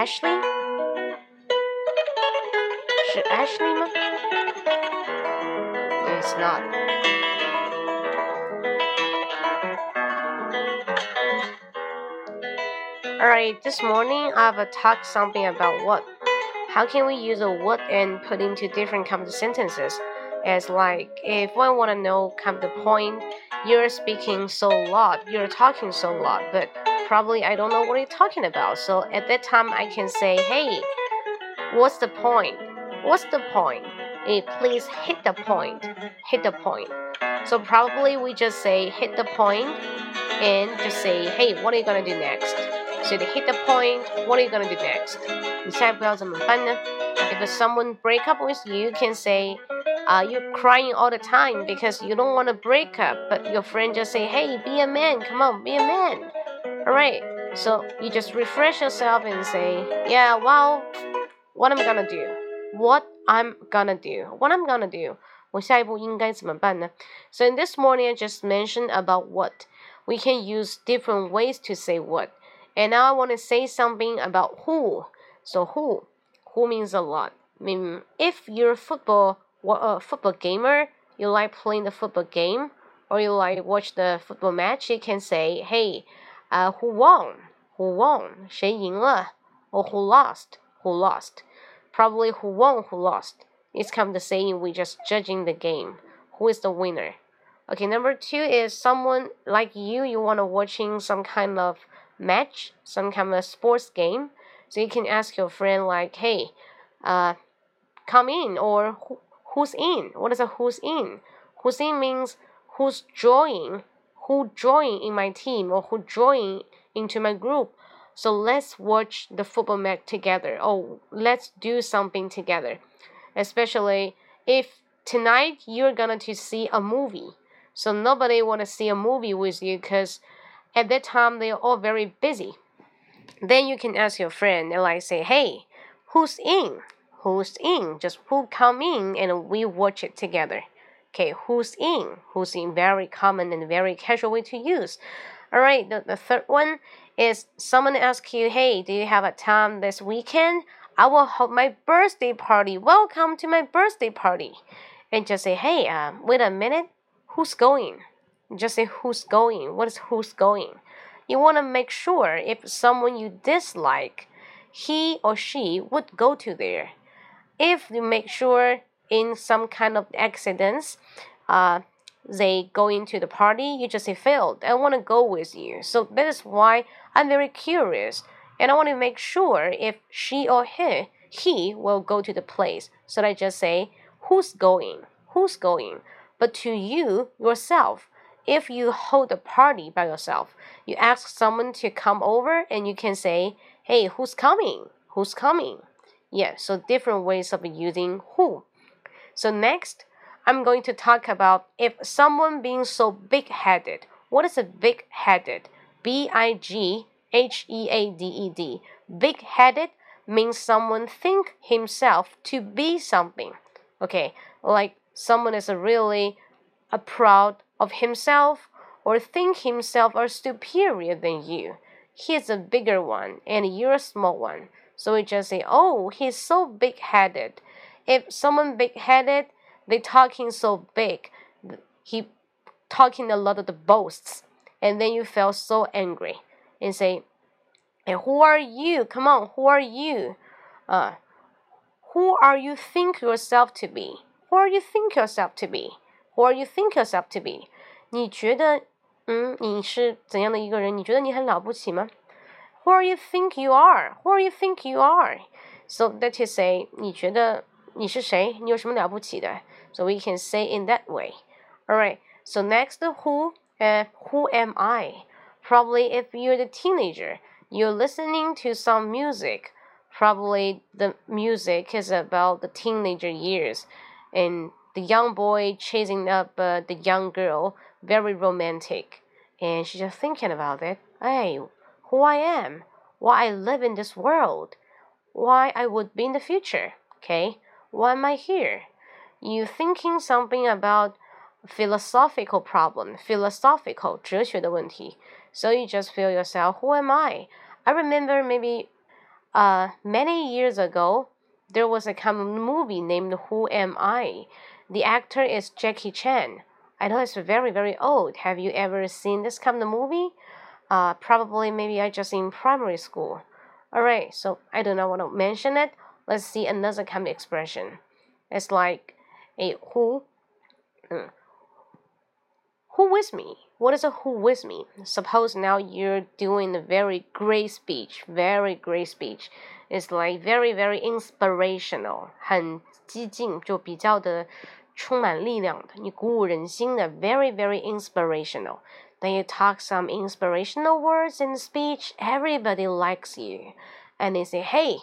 Ashley 是 Ashley 吗？It's not. Alright, this morning I've talked something about what. How can we use a what and put into different kind of sentences? It's like if one want to know kind of the point, you're speaking so loud, you're talking so loud, but probably I don't know what you're talking about. So at that time, I can say, hey, what's the point? What's the point? Hey, please hit the point. Hit the point. So probably we just say hit the point and just say, hey, what are you gonna do next? So to hit the point, what are you gonna do next? If someone break up with you, you can say, uh, you're crying all the time because you don't want to break up, but your friend just say, hey, be a man, come on, be a man. Alright, so you just refresh yourself and say, yeah, well, what I'm gonna do? What I'm gonna do? What I'm gonna do? 我下一步应该怎么办呢? So in this morning, I just mentioned about what. We can use different ways to say what. And now I want to say something about who. So who? Who means a lot. I mean, if you're a football, a football gamer, you like playing the football game, or you like watch the football match, you can say, hey, uh, who won? Who won? 谁赢了? Or who lost? Who lost? Probably who won, who lost. It's kind of the saying we just judging the game. Who is the winner? Okay, number two is someone like you, you want to watching some kind of match, some kind of sports game. So you can ask your friend like, hey, uh, come in or who's in? What is a who's in? Who's in means who's joining who join in my team or who join into my group. So let's watch the football match together. or let's do something together. Especially if tonight you're gonna to see a movie. So nobody wanna see a movie with you because at that time they're all very busy. Then you can ask your friend and like say, hey, who's in? Who's in? Just who come in and we watch it together. Okay, who's in? Who's in very common and very casual way to use. All right, the, the third one is someone asks you, hey, do you have a time this weekend? I will hold my birthday party. Welcome to my birthday party. And just say, hey, uh, wait a minute, who's going? Just say who's going. What is who's going? You want to make sure if someone you dislike, he or she would go to there. If you make sure in some kind of accidents, uh, they go into the party, you just say failed. I want to go with you. So that is why I'm very curious, and I want to make sure if she or he he will go to the place. So I just say who's going, who's going. But to you yourself, if you hold a party by yourself, you ask someone to come over, and you can say, hey, who's coming? Who's coming? Yeah. So different ways of using who. So next, I'm going to talk about if someone being so big-headed. What is a big-headed? B-I-G H-E-A-D-E-D. Big-headed means someone think himself to be something. Okay, like someone is really a proud of himself or think himself are superior than you. He's a bigger one and you're a small one. So we just say, oh, he's so big-headed if someone big headed, they talking so big, he talking a lot of the boasts, and then you feel so angry and say, "Hey, who are you? Come on, who are you? Uh, who are you think yourself to be? Who are you think yourself to be? Who are you think yourself to be? 你觉得，嗯，你是怎样的一个人？你觉得你很了不起吗？Who are you think you are? Who are you think you are? So that is say，你觉得 你是谁？你有什么了不起的？So we can say in that way. Alright. So next, who? Uh, who am I? Probably if you're the teenager, you're listening to some music. Probably the music is about the teenager years, and the young boy chasing up uh, the young girl, very romantic, and she's just thinking about it. Hey, who I am, why I live in this world, why I would be in the future. Okay, why am I here? You thinking something about philosophical problem, philosophical 哲学的问题. So you just feel yourself, who am I? I remember maybe uh, many years ago, there was a kind of movie named Who Am I? The actor is Jackie Chan. I know it's very, very old. Have you ever seen this kind of movie? Uh, probably maybe I just in primary school. Alright, so I do not want to mention it. Let's see another kind of expression. It's like a who. Mm, who with me? What is a who with me? Suppose now you're doing a very great speech, very great speech. It's like very very inspirational，很激进，就比较的充满力量的，你鼓舞人心的，very very inspirational. Then you talk some inspirational words in speech. Everybody likes you, and they say, "Hey,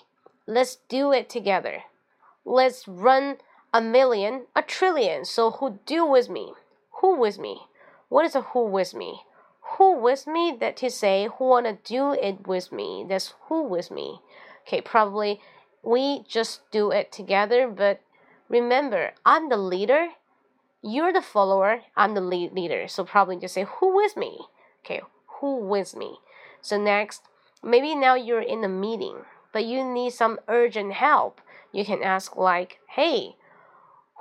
let's do it together. Let's run a million, a trillion. So who do with me? Who with me? What is a who with me? Who with me? That to say, who wanna do it with me? That's who with me. Okay, probably we just do it together, but remember, I'm the leader. You're the follower. I'm the lead leader. So probably just say who with me. Okay, who with me. So next, maybe now you're in a meeting, but you need some urgent help. You can ask like, hey,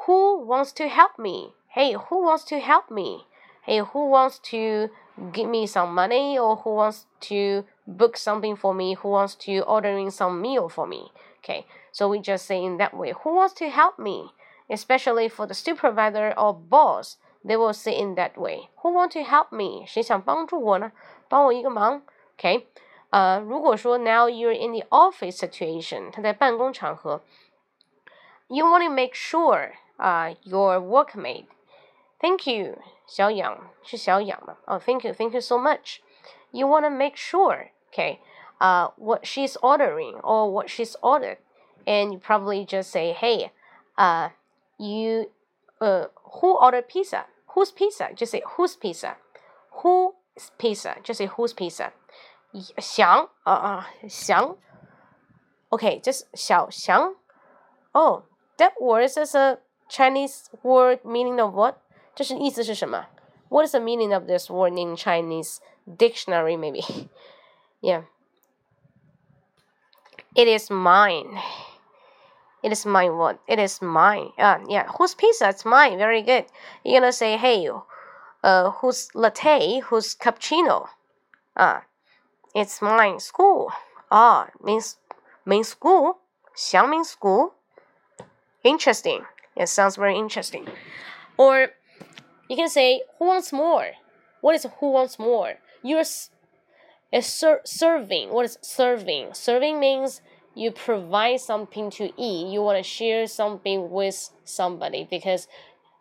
who wants to help me? Hey, who wants to help me? hey, who wants to give me some money or who wants to book something for me, who wants to ordering some meal for me. Okay, so we just say in that way, who wants to help me? Especially for the supervisor or boss, they will say in that way, who want to help me? 谁想帮助我呢？帮我一个忙。Okay， 呃，如果说 now you're in the office situation，他在办公场合，you want to make sure, uh, your workmate Thank you, 小养是小养嘛？Oh, thank you, thank you so much. You want to make sure, okay, uh, what she's ordering or what she's ordered, and you probably just say, hey, uh, you, uh, who ordered pizza? Whose pizza? Just say whose pizza. Whose pizza? Just say whose pizza. 翔啊啊翔，OK，这是小翔。Oh, that word is a Chinese word meaning of what? 这是意思是什么？What is the meaning of this word in Chinese dictionary? Maybe, yeah. It is mine. It is mine. What? It is mine. Uh, yeah. Whose pizza? It's mine. Very good. You're gonna say, hey, uh, whose latte? Whose cappuccino? Ah, uh, it's mine. School. Ah, means means school. 想 means school. Interesting. It sounds very interesting. Or you can say, Who wants more? What is who wants more? You're is ser- serving. What is serving? Serving means you provide something to eat. You want to share something with somebody because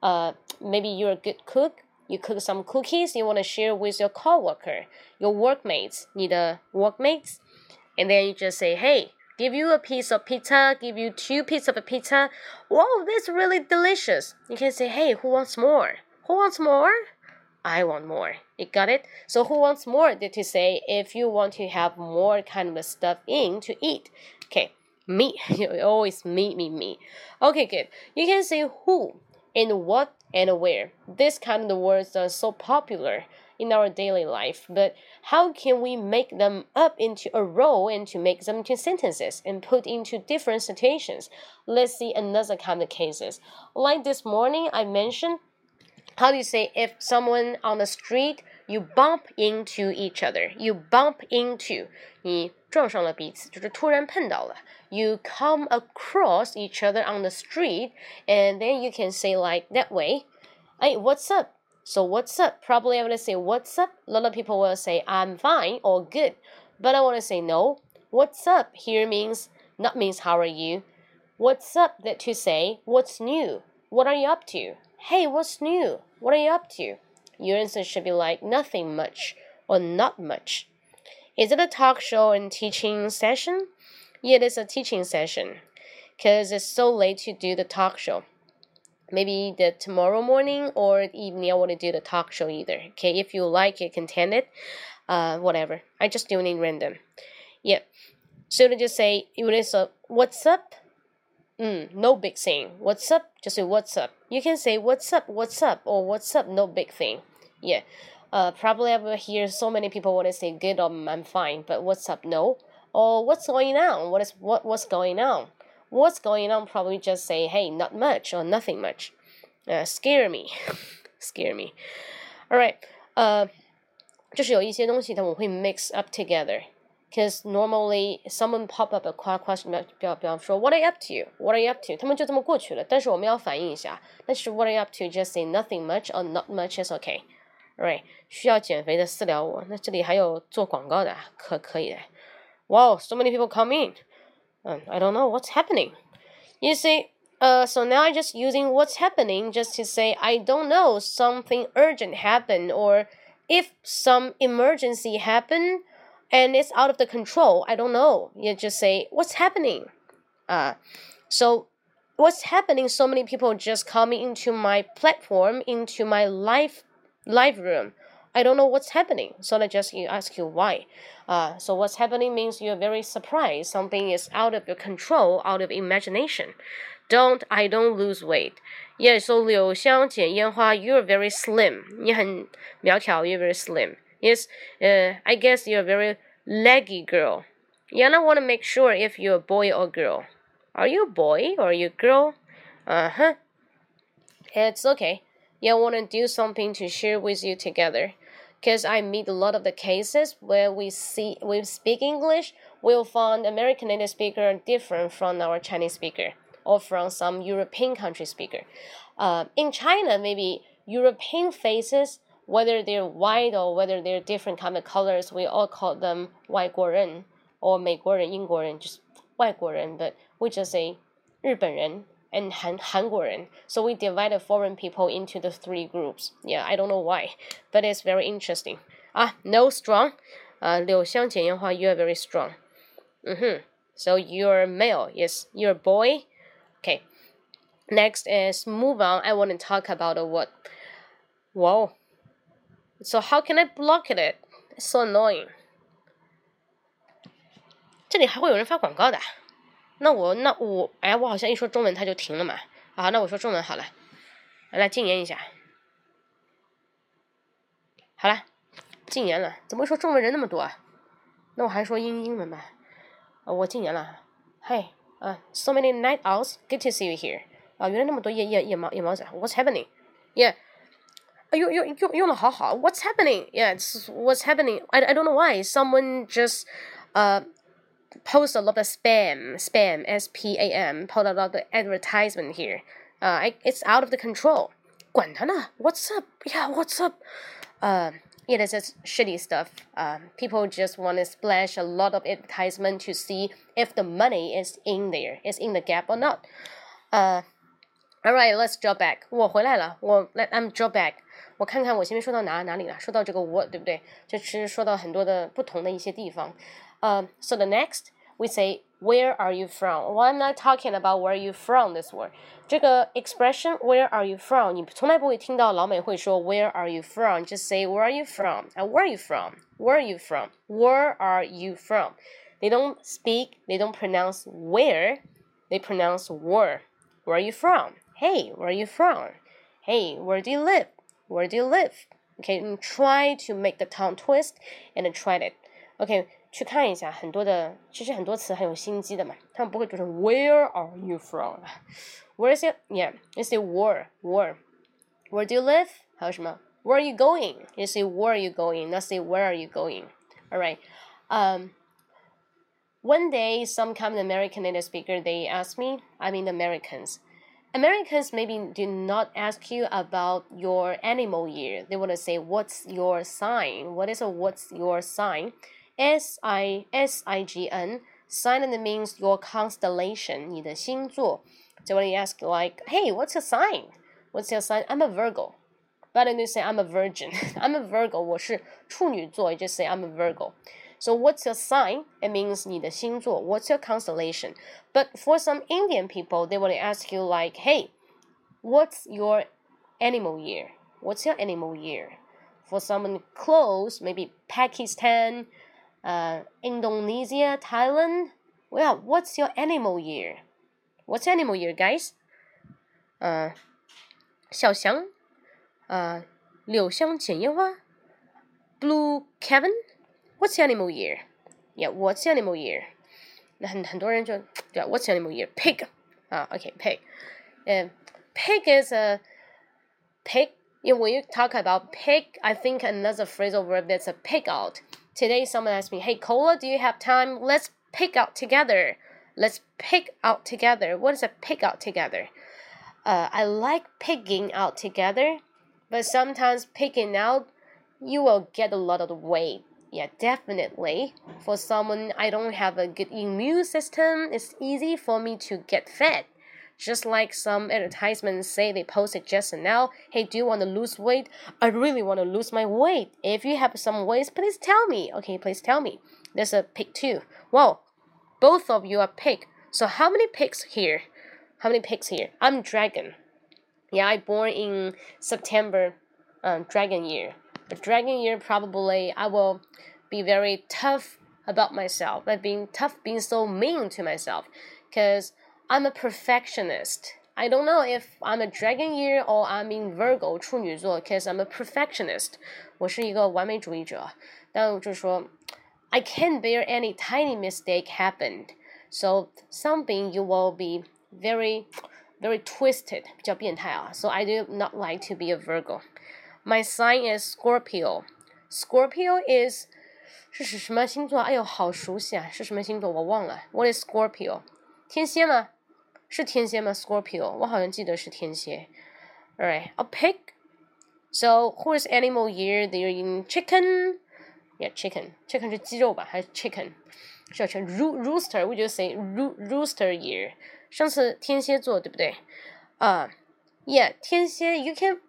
uh, maybe you're a good cook. You cook some cookies. You want to share with your coworker, your workmates, 你的 workmates, and then you just say, "Hey, give you a piece of pizza. Give you two pieces of pizza. Whoa, that's really delicious." You can say, "Hey, who wants more?" Who wants more? I want more. You got it? So who wants more? Did you say if you want to have more kind of stuff in to eat. Okay, me. You always me, me, me. Okay, good. You can say who and what and aware. This kind of the words are so popular in our daily life, but how can we make them up into a role and to make them into sentences and put into different situations? Let's see another kind of cases. Like this morning, I mentioned how do you say if someone on the street you bump into each other? You bump into 你撞上了彼此，就是突然碰到了。You come across each other on the street, and then you can say like that way. Hey, what's up? So what's up? Probably I'm gonna say what's up. A lot of people will say I'm fine or good, but I want to say no. What's up here means not means how are you. What's up that to say what's new? What are you up to? Hey, what's new? What are you up to? Your answer should be like nothing much or not much. Is it a talk show and teaching session? Yeah, it is a teaching session because it's so late to do the talk show. Maybe the tomorrow morning or evening, I want to do the talk show either. Okay, if you like it, content it, uh, whatever. I just doing it in random. Yeah. So to just say, it is what's up? Mm, no big thing. What's up? Just say what's up. You can say what's up, what's up, or what's up, no big thing. Yeah. Uh, probably I will hear so many people want to say good or I'm fine, but what's up? No. Or what's going on? What is what what's going on? What's going on? Probably just say hey, not much or nothing much. Uh, scare me, scare me. All right. Uh, 就是有一些东西，它我会 mix up together because normally someone pop up a question，比方比方说 What are you up to? What are you up to? 他们就这么过去了。但是我们要反应一下，但是 What are you up to? Just say nothing much or not much is okay. Right？需要减肥的私聊我。那这里还有做广告的，可可以的。Wow, so many people come in. Um, I don't know what's happening. You see, uh, so now I'm just using what's happening just to say I don't know something urgent happened or if some emergency happened and it's out of the control. I don't know. You just say, what's happening? Uh, so what's happening? So many people just coming into my platform, into my live live room. I don't know what's happening. So I just you ask you why. Uh, so what's happening means you're very surprised. Something is out of your control, out of imagination. Don't I don't lose weight. Yeah, so Liu Xiang Jian you're very slim. 你很苗条, you're very slim. Yes, uh, I guess you're a very leggy girl. Yana want to make sure if you're a boy or girl. Are you a boy or you girl? Uh huh. It's okay. I want to do something to share with you together. Because I meet a lot of the cases where we see we speak English, we'll find American native speaker different from our Chinese speaker or from some European country speaker. Uh, in China, maybe European faces whether they're white or whether they're different kind of colors, we all call them 外国人 or 美国人、英国人, just 外国人, but we just say 日本人 and 韩韩国人. So we divided foreign people into the three groups. Yeah, I don't know why, but it's very interesting. Ah, no strong. Uh, 柳香检验话, you are very strong. Mm-hmm. So you're male. Yes, you're a boy. Okay. Next is move on. I want to talk about a what? Whoa. So how can I block it? It's so annoying. 这里还会有人发广告的，那我那我哎，我好像一说中文它就停了嘛。好，那我说中文好了，来禁言一下。好了，禁言了。怎么会说中文人那么多啊？那我还是说英英文吧。啊，我禁言了。Hey，啊，so many night owls. Good to see you here. 啊，原来那么多夜夜夜猫夜猫子。What's happening? Yeah. 用用用用的好好。What's happening? Yeah, it's what's happening. I, I don't know why. Someone just uh post a lot of spam, spam, S P A M, post a lot of advertisement here. Uh, I, it's out of the control. 管他呢，What's up? Yeah, what's up? Uh, it is just shitty stuff. Uh, people just want to splash a lot of advertisement to see if the money is in there, is in the gap or not. Uh, all right, let's draw back. 我回来了，我 let I'm draw back. 我看看我前面说到哪哪里了，说到这个 what 对不对？就其实说到很多的不同的一些地方。呃、uh,，so the next we say where are you from? Well, I'm not talking about where you from this word. 这个 expression where are you from？你从来不会听到老美会说 where are you from? Just say where are you from? And where are you from? Where are you from? Where are you from? They don't speak. They don't pronounce where. They pronounce where. Where are you from? Hey, where are you from? Hey, where do you live? Where do you live? Okay, and try to make the tongue twist and try it. Okay, 去看一下很多的，其实很多词很有心机的嘛，他们不会读成 Where are you from? Where is it? Yeah, you say where, where. Where do you live? 还有什么 Where are you going? You say where are you going? Not say where are you going. All right. Um, one day, some kind of American native speaker they asked me. I mean, Americans. Americans maybe do not ask you about your animal year. They want to say, "What's your sign?" What is a "What's your sign?" S I S I G N. Sign means your constellation. 你的星座. So when you ask like, "Hey, what's your sign?" What's your sign? I'm a Virgo. But then you say I'm a virgin, I'm a Virgo，我是处女座，you just say I'm a Virgo. So what's your sign? It means 你的星座. What's your constellation? But for some Indian people, they will ask you like, hey, what's your animal year? What's your animal year? For someone close, maybe Pakistan, uh, Indonesia, Thailand. Well, what's your animal year? What's animal year, guys? Uh, 小翔呃，柳香剪烟花，Blue Kevin，What's animal year？Yeah，What's animal year？那很很多人就对吧？What's animal year？Pig 啊，OK，pig，嗯，pig is a pig. Yeah, when you talk about pig, I think another phrasal verb that's a pig out. Today, someone asked me, "Hey, Cola, do you have time? Let's pick out together. Let's pick out together. What is a pick out together? Uh, I like pigging out together but sometimes picking out, you will get a lot of weight. Yeah, definitely. For someone I don't have a good immune system, it's easy for me to get fat. Just like some advertisements say they posted just now, hey, do you want to lose weight? I really want to lose my weight. If you have some weight, please tell me. Okay, please tell me. There's a pig too. Well, both of you are pig. So how many pigs here? How many pigs here? I'm dragon. Yeah, I born in September, um, dragon year. The dragon year probably I will be very tough about myself. I've been tough, being so mean to myself, because I'm a perfectionist. I don't know if I'm a dragon year or I'm in Virgo 处女座，because I'm a perfectionist. 我是一个完美主义者，但我就说，I can't bear any tiny mistake happened. So something you will be very very twisted，比较变态啊。So I do not like to be a Virgo. My sign is Scorpio. Scorpio is 是是什么星座？哎呦，好熟悉啊！是什么星座？我忘了。What is Scorpio？天蝎吗？是天蝎吗？Scorpio，我好像记得是天蝎。All right, a pig. So who is animal year? They're in chicken. Yeah, chicken. Chicken 是鸡肉吧？还是 chicken？是叫 rooster? We just say rooster year. 上次天蝎座对不对？啊、uh,，Yeah，天蝎，you can。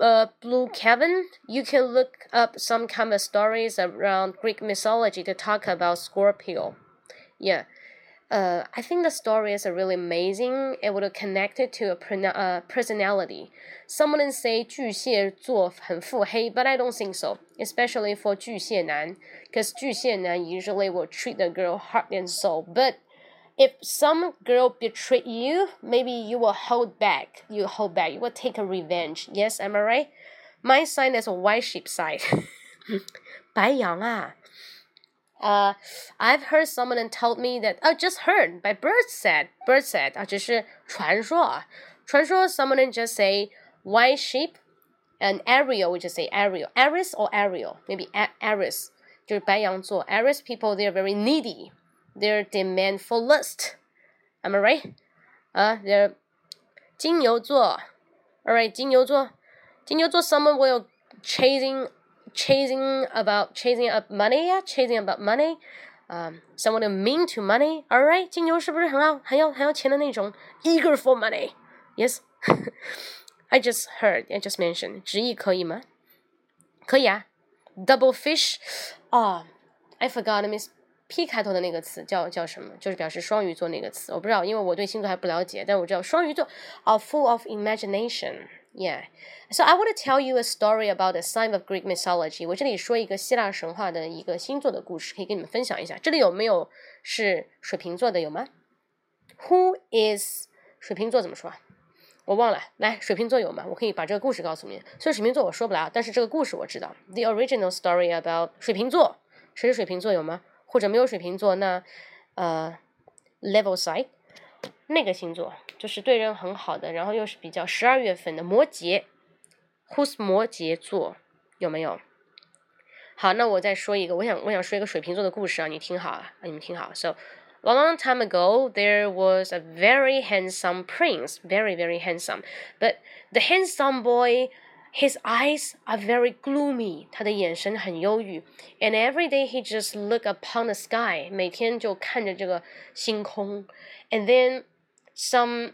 uh, Blue Kevin, you can look up some kind of stories around Greek mythology to talk about Scorpio. Yeah. Uh, I think the stories are really amazing. It would connect it to a uh, personality. Someone say 巨蟹座很腹黑, but I don't think so, especially for 巨蟹男, because 巨蟹男 usually will treat the girl heart and soul. But if some girl betray you, maybe you will hold back. You hold back. You will take a revenge. Yes, am I right? My sign is a white sheep side. 白羊啊。Uh, I've heard someone told me that. Oh, just heard by bird said. Bird said 啊，只是传说啊。传说 someone just say white sheep, and Ariel we just say Ariel. Aries or Ariel, maybe Aries. 就是白羊座. Aries people they are very needy their demand for lust. Am I right? 啊，they're 金牛座，alright，金牛座，金牛座，someone will chasing chasing about chasing up money 呀，chasing about money，啊、um,，someone mean to money，alright，金牛是不是很要很要很要钱的那种？Eager for money，yes。I just heard, I just mentioned，直译可以吗？可以啊。Double fish，啊、oh,，I forgot, Miss P 开头的那个词叫叫什么？就是表示双鱼座那个词，我不知道，因为我对星座还不了解。但我知道双鱼座 are full of imagination. Yeah. So I want to tell you a story about a sign of Greek mythology. 我这里说一个希腊神话的一个星座的故事，可以跟你们分享一下。这里有没有是水瓶座的？有吗？Who is 水瓶座怎么说？我忘了。来，水瓶座有吗？我可以把这个故事告诉你。所以水瓶座我说不了，但是这个故事我知道。The original story about 水瓶座，谁是水瓶座有吗？或者没有水瓶座，那呃，level side 那个星座就是对人很好的，然后又是比较十二月份的摩羯，Who's 摩羯座有没有？好，那我再说一个，我想我想说一个水瓶座的故事啊，你听好啊，你们听好。So long long time ago, there was a very handsome prince, very very handsome, but the handsome boy his eyes are very gloomy. 他的眼神很忧郁. And every day he just look upon the sky. 每天就看着这个星空. And then some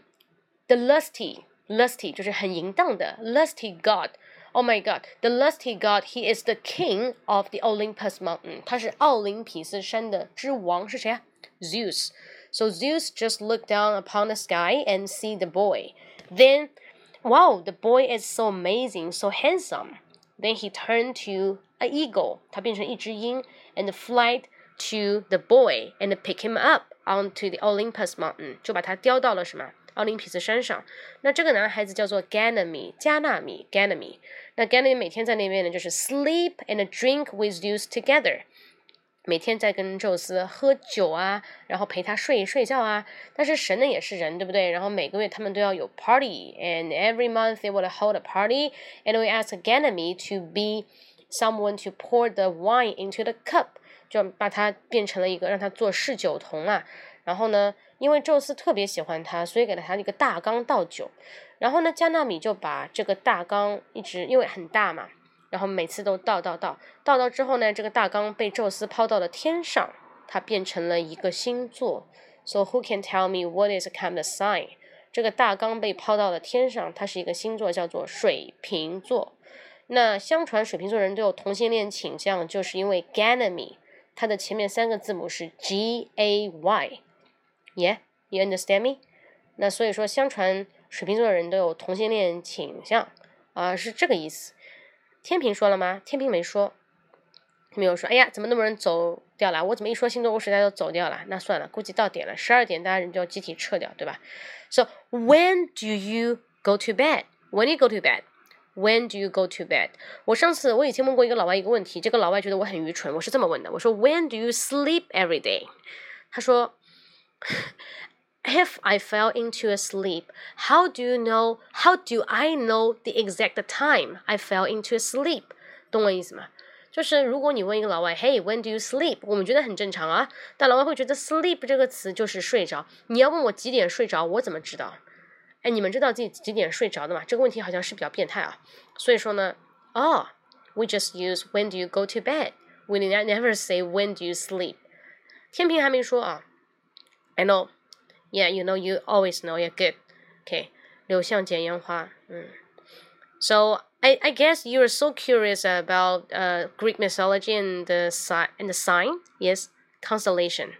the lusty lusty 就是很淫荡的 lusty god Oh my God! The lusty god, he is the king of the Olympus mountain. 他是奥林匹斯山的之王，是谁啊？Zeus. So Zeus just looked down upon the sky and see the boy. Then, wow, the boy is so amazing, so handsome. Then he turned to an eagle. 他变成一只鹰 and flight to the boy and pick him up onto the Olympus mountain. 就把他叼到了什么？奥林匹斯山上。那这个男孩子叫做 Ganymede，加纳米 Ganymede。那 Ganymede 每天在那边呢，就是 sleep and drink with Zeus together。 每天在跟宙斯喝酒啊，然后陪他睡睡觉啊。但是神呢也是人，对不对？然后每个月他们都要有 party，and every month they would hold a party，and we ask Ganymede to be someone to pour the wine into the cup，就把他变成了一个让他做侍酒童啊。然后呢，因为宙斯特别喜欢他，所以给了他一个大缸倒酒。然后呢，加纳米就把这个大缸一直因为很大嘛，然后每次都倒倒倒倒倒之后呢，这个大缸被宙斯抛到了天上，它变成了一个星座。So who can tell me what is a kind of sign？这个大缸被抛到了天上，它是一个星座，叫做水瓶座。那相传水瓶座人都有同性恋倾向，就是因为 Ganymede，它的前面三个字母是 G A Y。Yeah, you understand me？那所以说，相传水瓶座的人都有同性恋倾向啊，是这个意思。天平说了吗？天平没说，没有说。哎呀，怎么那么多人走掉了？我怎么一说星座，我时代都走掉了？那算了，估计到点了，十二点大家人就要集体撤掉，对吧？So when do you go to bed? When you go to bed? When do you go to bed? 我上次我以前问过一个老外一个问题，这个老外觉得我很愚蠢，我是这么问的，我说 When do you sleep every day? 他说。if I fell into a sleep, how do you know? How do I know the exact time I fell into a sleep? 懂我意思吗？就是如果你问一个老外，Hey, when do you sleep？我们觉得很正常啊，但老外会觉得 sleep 这个词就是睡着。你要问我几点睡着，我怎么知道？哎，你们知道自己几点睡着的吗？这个问题好像是比较变态啊。所以说呢，哦，we just use when do you go to bed? We never say when do you sleep. 天平还没说啊。I know. Yeah, you know, you always know. Yeah, good. Okay. 流向剪烟花. Mm. So I, I guess you are so curious about uh, Greek mythology and the si- and the sign. Yes, constellation.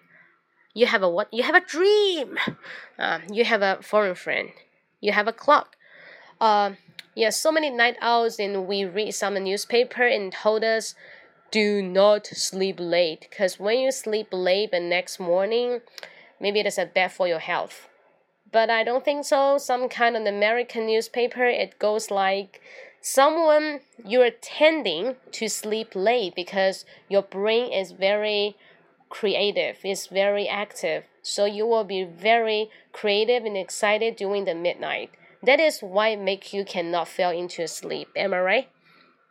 You have a what? You have a dream. Uh, you have a foreign friend. You have a clock. Uh, yeah, so many night owls, and we read some newspaper and told us, do not sleep late, because when you sleep late the next morning, Maybe it is a bad for your health. But I don't think so. Some kind of American newspaper, it goes like someone you're tending to sleep late because your brain is very creative, is very active. So you will be very creative and excited during the midnight. That is why make you cannot fall into sleep. Am I right?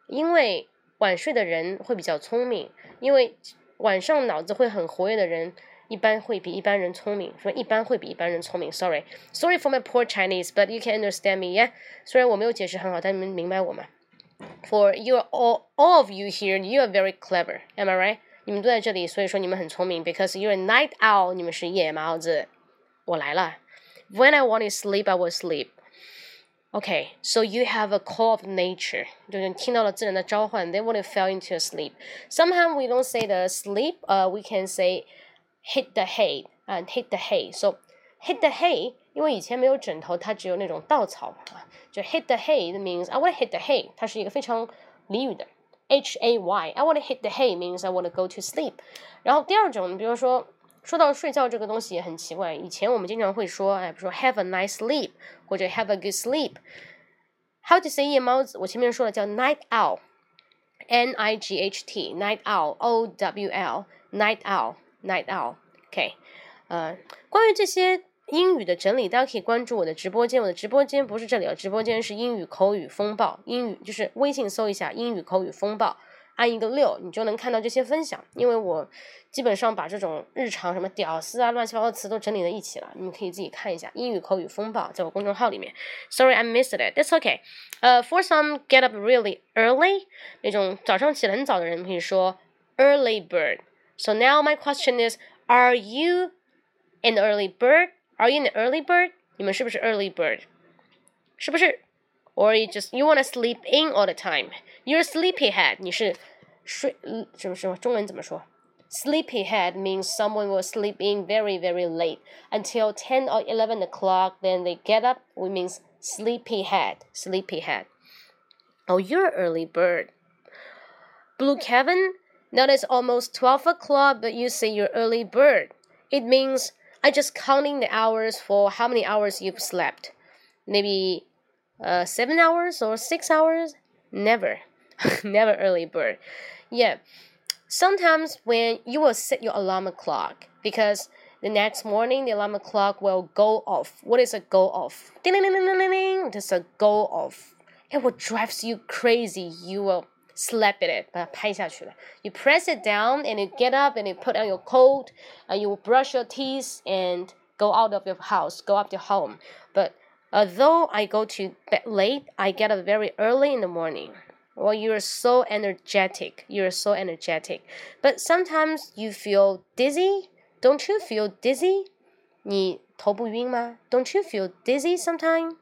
因为晚睡的人会比较聪明，因为晚上脑子会很活跃的人。 一般会比一般人聪明，说一般会比一般人聪明。Sorry，sorry for my poor Chinese，but you can understand me，yeah？虽然我没有解释很好，但你们明白我吗？For you are all all of you here, you are very clever. Am I right？你们都在这里，所以说你们很聪明。Because you're a night owl，你们是夜猫子。我来了。When I want to sleep, I will sleep. Okay, so you have a call of nature，就是听到了自然的召唤。They want to fall into a sleep. Somehow we don't say the sleep. Uh, we can say hit the hay 啊，hit the hay。So hit the hay，因为以前没有枕头，它只有那种稻草啊，就 hit the hay means I want to hit the hay，它是一个非常俚语的 H A Y。I want to hit the hay means I want to go to sleep。然后第二种，比如说说到睡觉这个东西也很奇怪，以前我们经常会说，哎，比如说 have a nice sleep 或者 have a good sleep。How to say 夜猫子？我前面说了叫 night owl，N I G H T，night owl，O W L，night owl。 Night owl，OK，呃，关于这些英语的整理，大家可以关注我的直播间。我的直播间不是这里啊，直播间是英语口语风暴。英语就是微信搜一下“英语口语风暴”，按一个六，你就能看到这些分享。因为我基本上把这种日常什么屌丝啊、乱七八糟的词都整理在一起了，你们可以自己看一下“英语口语风暴”在我公众号里面。Sorry, I missed it. That's OK. 呃，For some get up really early，那种早上起得很早的人可以说 early bird。So now my question is, are you an early bird? Are you an early bird? 你们是不是 early bird？是不是 or you just you want to sleep in all the time. You're a sleepyhead. 你是睡什么什么中文怎么说？Sleepyhead means someone will sleep in very very late until ten or eleven o'clock. Then they get up. We means sleepyhead. Sleepyhead. Oh, you're early bird. Blue Kevin. now it's almost twelve o'clock, but you say you're early bird. It means I just counting the hours for how many hours you've slept. Maybe uh, seven hours or six hours? Never. Never early bird. Yeah. Sometimes when you will set your alarm clock because the next morning the alarm clock will go off. What is a go off? Ding ding ding ding ding ding. That's a go off. It will drives you crazy. You will slap at it, You press it down and you get up and you put on your coat and you brush your teeth and go out of your house, go up to home. But although I go to bed late, I get up very early in the morning. Well, you're so energetic. You're so energetic. But sometimes you feel dizzy. Don't you feel dizzy? 你头不晕吗? Don't you feel dizzy sometimes?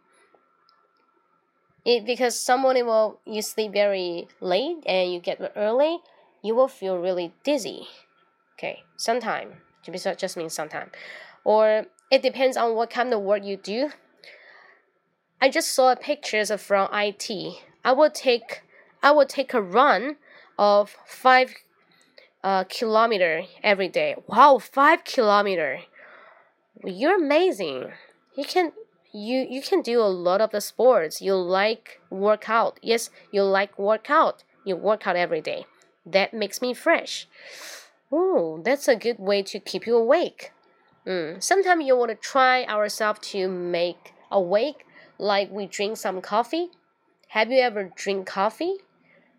It, because someone will you sleep very late and you get early, you will feel really dizzy. Okay, sometime. Just means sometime. Or it depends on what kind of work you do. I just saw pictures from IT. I will take I will take a run of five uh, kilometer every day. Wow, five kilometer. You're amazing. You can you you can do a lot of the sports. You like workout. Yes, you like workout. You work out every day. That makes me fresh. Oh, that's a good way to keep you awake. Mm. Sometimes you want to try ourselves to make awake, like we drink some coffee. Have you ever drink coffee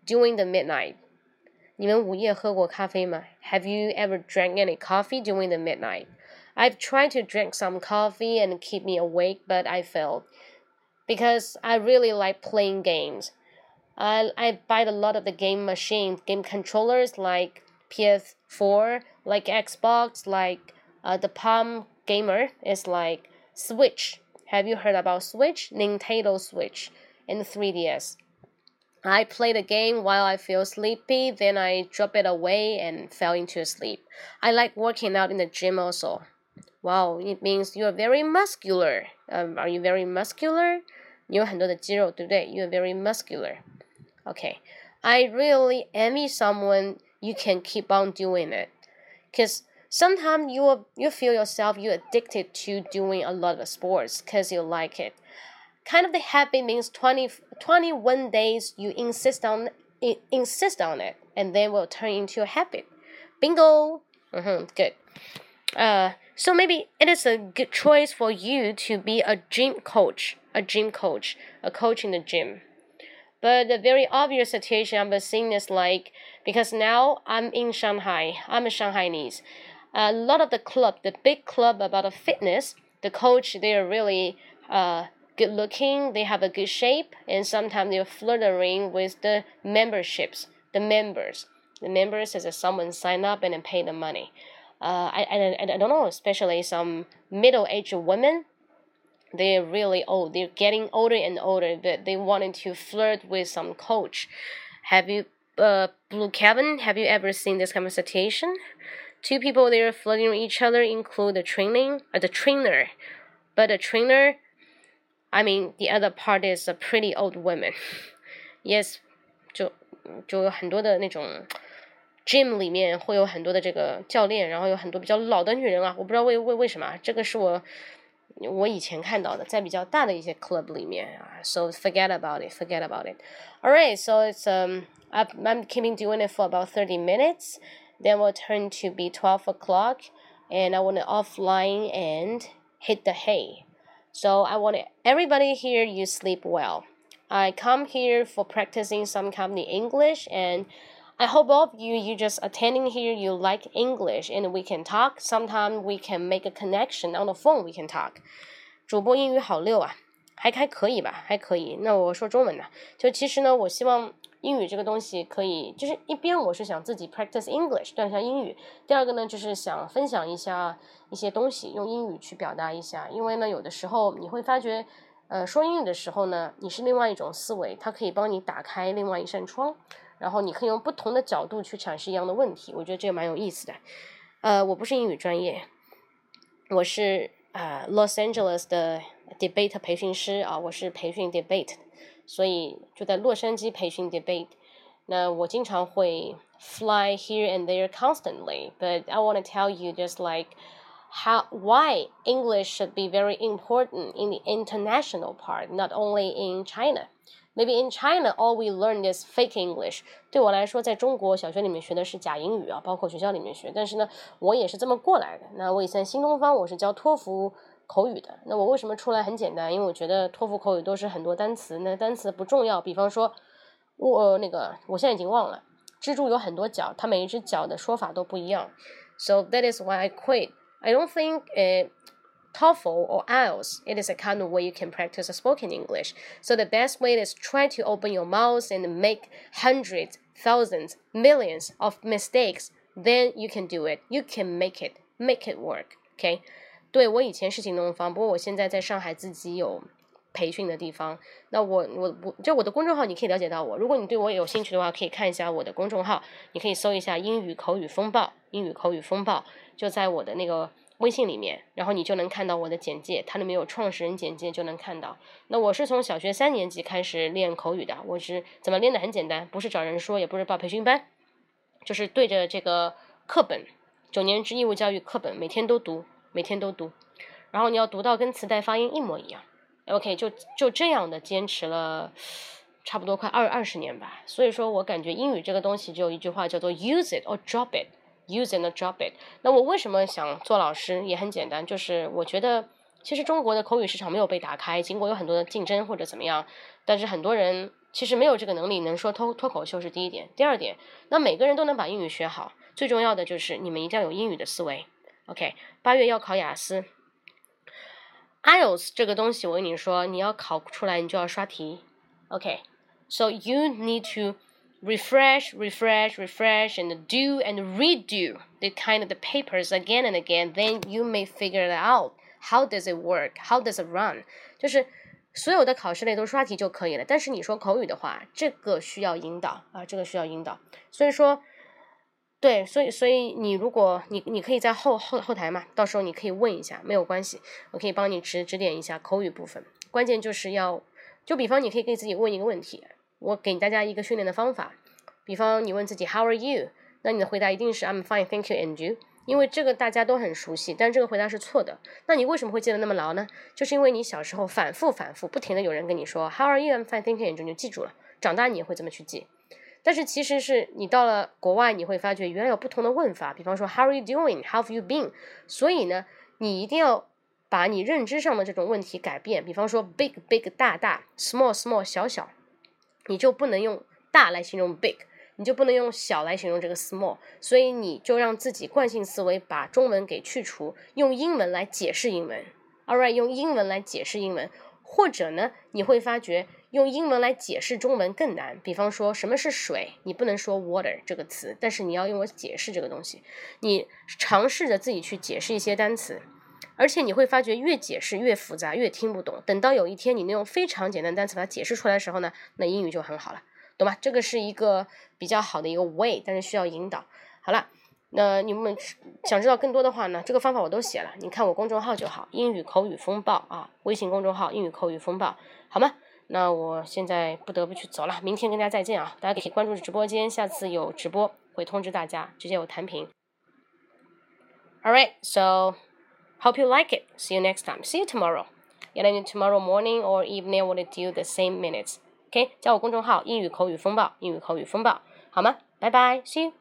during the midnight? 你们午夜喝过咖啡吗? Have you ever drank any coffee during the midnight? I've tried to drink some coffee and keep me awake, but I failed because I really like playing games. I I buy a lot of the game machine, game controllers like PS4, like Xbox, like uh, the Palm Gamer is like Switch. Have you heard about Switch? Nintendo Switch and 3DS. I play the game while I feel sleepy, then I drop it away and fell into sleep. I like working out in the gym also. Wow, it means you are very muscular. Um, are you very muscular? 你有很多的肌肉，对不对？You are very muscular. Okay, I really envy someone you can keep on doing it, because sometimes you will, you feel yourself you addicted to doing a lot of sports because you like it. Kind of the habit means 20, 21 days you insist on insist on it, and then will turn into a habit. Bingo. Mm-hmm, good. Uh, so maybe it is a good choice for you to be a gym coach, a gym coach, a coach in the gym. But the very obvious situation I'm seeing is like because now I'm in Shanghai, I'm a Shanghainese. A lot of the club, the big club about the fitness, the coach they are really uh, good looking, they have a good shape, and sometimes they're flirting with the memberships, the members. The members is someone sign up and then pay the money uh, I, I, I don't know, especially some middle aged women. They're really old. They're getting older and older. That they wanted to flirt with some coach. Have you, uh, Blue Kevin? Have you ever seen this kind of situation? Two people they're flirting with each other include the training, uh, the trainer, but the trainer, I mean, the other part is a pretty old woman. yes，就就有很多的那种。 gym 里面会有很多的这个教练，然后有很多比较老的女人啊，我不知道为为为什么，这个是我我以前看到的，在比较大的一些 club 里面啊，so forget about it, forget about it. Alright, so it's um I'm I'm keeping doing it for about thirty minutes, then we'll turn to be twelve o'clock, and I want to offline and hit the hay. So I want everybody here you sleep well. I come here for practicing some company English and I hope all of you, you just attending here, you like English and we can talk. Sometimes we can make a connection on the phone. We can talk. 主播英语好溜啊，还还可以吧，还可以。那我说中文呢，就其实呢，我希望英语这个东西可以，就是一边我是想自己 practice English 锻炼一下英语，第二个呢就是想分享一下一些东西，用英语去表达一下。因为呢，有的时候你会发觉。呃，说英语的时候呢，你是另外一种思维，它可以帮你打开另外一扇窗，然后你可以用不同的角度去阐释一样的问题，我觉得这个蛮有意思的。呃，我不是英语专业，我是啊 Los Angeles 的 debate 培训师啊，我是培训 debate，所以就在洛杉矶培训 debate。那我经常会 fly here and there constantly，but I want to tell you just like how why English should be very important in the international part, not only in China. Maybe in China, all we learn is fake English. 对我来说，在中国小学里面学的是假英语啊，包括学校里面学。但是呢，我也是这么过来的。那我以前新东方我是教托福口语的。那我为什么出来很简单？因为我觉得托福口语都是很多单词，那单词不重要。比方说，我那个我现在已经忘了，蜘蛛有很多脚，它每一只脚的说法都不一样。So that is why I quit. I don't think uh, TOEFL or IELTS. It is a kind of way you can practice spoken English. So the best way is try to open your mouth and make hundreds, thousands, millions of mistakes. Then you can do it. You can make it. Make it work. Okay. 对我以前是新东方，不过我现在在上海自己有培训的地方。那我我我就我的公众号，你可以了解到我。如果你对我有兴趣的话，可以看一下我的公众号，你可以搜一下“英语口语风暴”，英语口语风暴就在我的那个微信里面，然后你就能看到我的简介，它里面有创始人简介，就能看到。那我是从小学三年级开始练口语的，我是怎么练的？很简单，不是找人说，也不是报培训班，就是对着这个课本，九年制义务教育课本，每天都读，每天都读，然后你要读到跟磁带发音一模一样。OK，就就这样的坚持了差不多快二二十年吧。所以说我感觉英语这个东西，就一句话叫做 use it or drop it。Use and drop it。那我为什么想做老师？也很简单，就是我觉得其实中国的口语市场没有被打开，尽管有很多的竞争或者怎么样，但是很多人其实没有这个能力能说脱脱口秀是第一点。第二点，那每个人都能把英语学好，最重要的就是你们一定要有英语的思维。OK，八月要考雅思，IELTS 这个东西我跟你说，你要考出来你就要刷题。OK，so you need to refresh, refresh, refresh, and do and redo the kind of the papers again and again, then you may figure it out. How does it work? How does it run? 就是所有的考试类都刷题就可以了。但是你说口语的话，这个需要引导啊，这个需要引导。所以说，对，所以所以你如果你你可以在后后后台嘛，到时候你可以问一下，没有关系，我可以帮你指指点一下口语部分。关键就是要，就比方你可以给自己问一个问题。我给大家一个训练的方法，比方你问自己 How are you？那你的回答一定是 I'm fine, thank you, and you。因为这个大家都很熟悉，但这个回答是错的。那你为什么会记得那么牢呢？就是因为你小时候反复反复不停的有人跟你说 How are you? I'm fine, thank you, and you，你就记住了。长大你也会这么去记。但是其实是你到了国外，你会发觉原来有不同的问法。比方说 How are you doing？Have you been? 所以呢，你一定要把你认知上的这种问题改变。比方说 big big 大大，small small 小小。你就不能用大来形容 big，你就不能用小来形容这个 small，所以你就让自己惯性思维把中文给去除，用英文来解释英文。All right，用英文来解释英文，或者呢，你会发觉用英文来解释中文更难。比方说什么是水，你不能说 water 这个词，但是你要用我解释这个东西。你尝试着自己去解释一些单词。而且你会发觉越解释越复杂，越听不懂。等到有一天你能用非常简单单词把它解释出来的时候呢，那英语就很好了，懂吗？这个是一个比较好的一个 way，但是需要引导。好了，那你们想知道更多的话呢，这个方法我都写了，你看我公众号就好，英语口语风暴啊，微信公众号英语口语风暴，好吗？那我现在不得不去走了，明天跟大家再见啊！大家可以关注直播间，下次有直播会通知大家，直接有弹屏。All right, so. Hope you like it. See you next time. See you tomorrow. And then tomorrow morning or evening will do the same minutes. OK，加我公众号“英语口语风暴”，英语口语风暴，好吗？拜拜，See you.